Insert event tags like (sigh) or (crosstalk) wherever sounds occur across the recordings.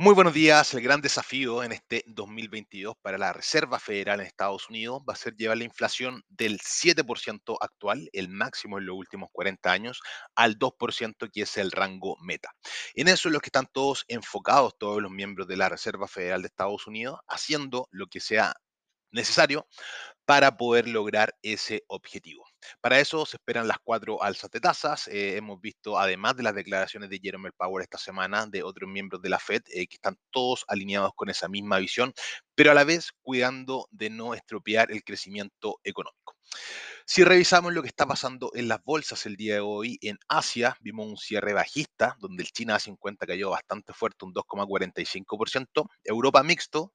Muy buenos días. El gran desafío en este 2022 para la Reserva Federal en Estados Unidos va a ser llevar la inflación del 7% actual, el máximo en los últimos 40 años, al 2% que es el rango meta. En eso es lo que están todos enfocados, todos los miembros de la Reserva Federal de Estados Unidos, haciendo lo que sea necesario para poder lograr ese objetivo. Para eso se esperan las cuatro alzas de tasas. Eh, hemos visto, además de las declaraciones de Jerome Powell esta semana, de otros miembros de la Fed, eh, que están todos alineados con esa misma visión, pero a la vez cuidando de no estropear el crecimiento económico. Si revisamos lo que está pasando en las bolsas el día de hoy, en Asia vimos un cierre bajista, donde el China A50 cayó bastante fuerte, un 2,45%. Europa mixto,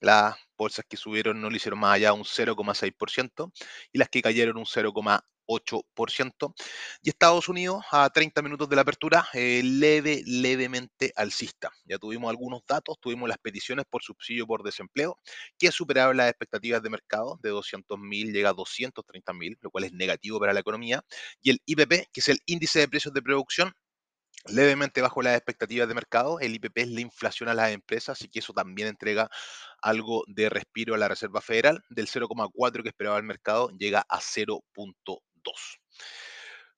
las bolsas que subieron no lo hicieron más allá un 0,6% y las que cayeron un 0,8%. Y Estados Unidos a 30 minutos de la apertura, eh, leve, levemente alcista. Ya tuvimos algunos datos, tuvimos las peticiones por subsidio por desempleo, que superaban las expectativas de mercado de 200.000, llega a 230.000, lo cual es negativo para la economía. Y el IPP, que es el índice de precios de producción, levemente bajo las expectativas de mercado. El IPP es la inflación a las empresas, así que eso también entrega algo de respiro a la Reserva Federal. Del 0,4 que esperaba el mercado llega a 0.2.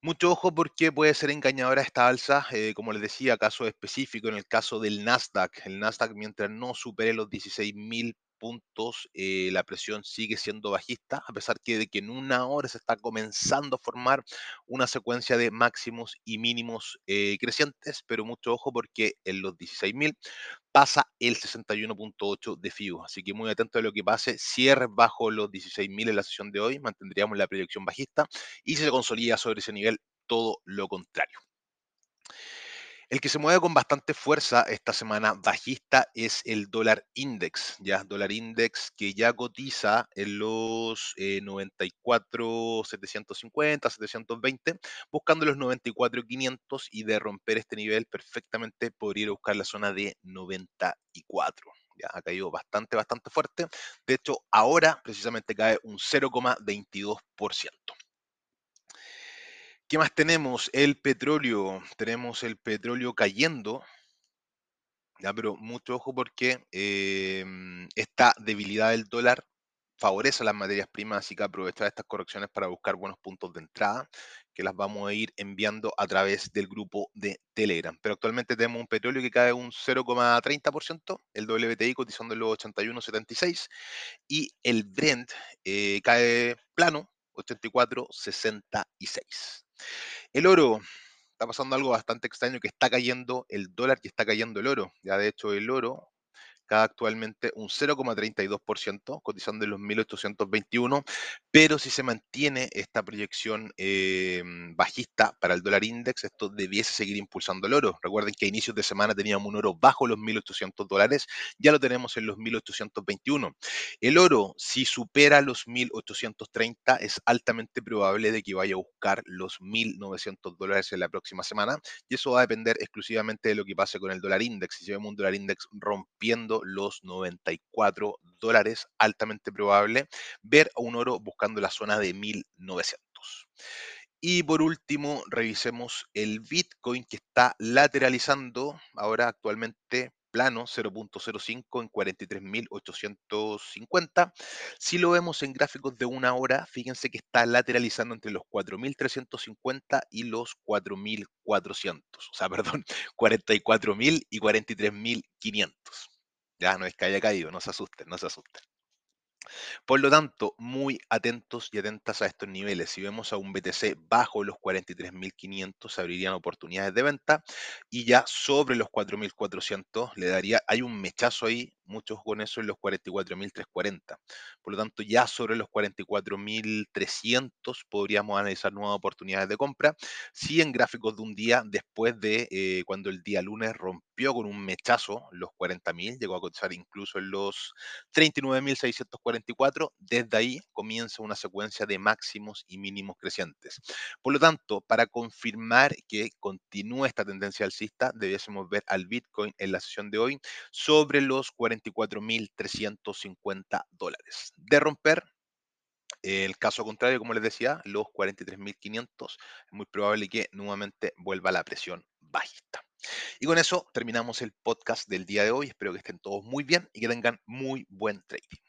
Mucho ojo porque puede ser engañadora esta alza, eh, como les decía, caso específico en el caso del Nasdaq. El Nasdaq mientras no supere los 16.000 puntos, eh, la presión sigue siendo bajista, a pesar de que en una hora se está comenzando a formar una secuencia de máximos y mínimos eh, crecientes, pero mucho ojo porque en los 16.000 pasa el 61.8 de FIBO, así que muy atento a lo que pase, cierre bajo los 16.000 en la sesión de hoy, mantendríamos la proyección bajista y si se consolida sobre ese nivel, todo lo contrario. El que se mueve con bastante fuerza esta semana bajista es el dólar index, ya dólar index que ya cotiza en los 94, 750, 720, buscando los 94, 500 y de romper este nivel perfectamente podría ir a buscar la zona de 94. Ya ha caído bastante, bastante fuerte. De hecho, ahora precisamente cae un 0,22%. ¿Qué más tenemos? El petróleo. Tenemos el petróleo cayendo. Ya, pero mucho ojo porque em, esta debilidad del dólar favorece a las materias primas, así que aprovechar estas correcciones para buscar buenos puntos de entrada, que las vamos a ir enviando a través del grupo de Telegram. Pero actualmente tenemos un petróleo que cae un 0,30%, el WTI cotizando en los 81,76 y el Brent eh, cae plano, 84,66. El oro, está pasando algo bastante extraño que está cayendo el dólar y está cayendo el oro. Ya de hecho el oro cada actualmente un 0,32%, cotizando en los 1821, pero si se mantiene esta proyección em, bajista para el dólar index, esto debiese seguir impulsando el oro. Recuerden que a inicios de semana teníamos un oro bajo los 1800 dólares, ya lo tenemos en los 1821. El oro, si supera los 1830, es altamente probable de que vaya a buscar los 1900 dólares en la próxima semana, y eso va a depender exclusivamente de lo que pase con el dólar index. Si vemos un dólar index rompiendo los 94 dólares, altamente probable ver a un oro buscando la zona de 1900. Y por último, revisemos el Bitcoin que está lateralizando ahora actualmente plano 0.05 en 43.850. Si lo vemos en gráficos de una hora, fíjense que está lateralizando entre los 4.350 y los 4.400. O sea, (laughs) perdón, 44.000 y 43.500. Ya no es que haya caído, no se asusten, no se asusten. Por lo tanto, muy atentos y atentas a estos niveles. Si vemos a un BTC bajo los 43.500, se abrirían oportunidades de venta y ya sobre los 4.400 le daría, hay un mechazo ahí muchos con eso en los 44.340. Por lo tanto, ya sobre los 44.300 podríamos analizar nuevas oportunidades de compra. Si en gráficos de un día después de eh, cuando el día lunes rompió con un mechazo los 40.000, llegó a cotizar incluso en los 39.644, desde ahí comienza una secuencia de máximos y mínimos crecientes. Por lo tanto, para confirmar que continúa esta tendencia alcista, debiésemos ver al Bitcoin en la sesión de hoy sobre los 40 44.350 dólares. De romper, el caso contrario, como les decía, los 43.500, es muy probable que nuevamente vuelva la presión bajista. Y con eso terminamos el podcast del día de hoy. Espero que estén todos muy bien y que tengan muy buen trading.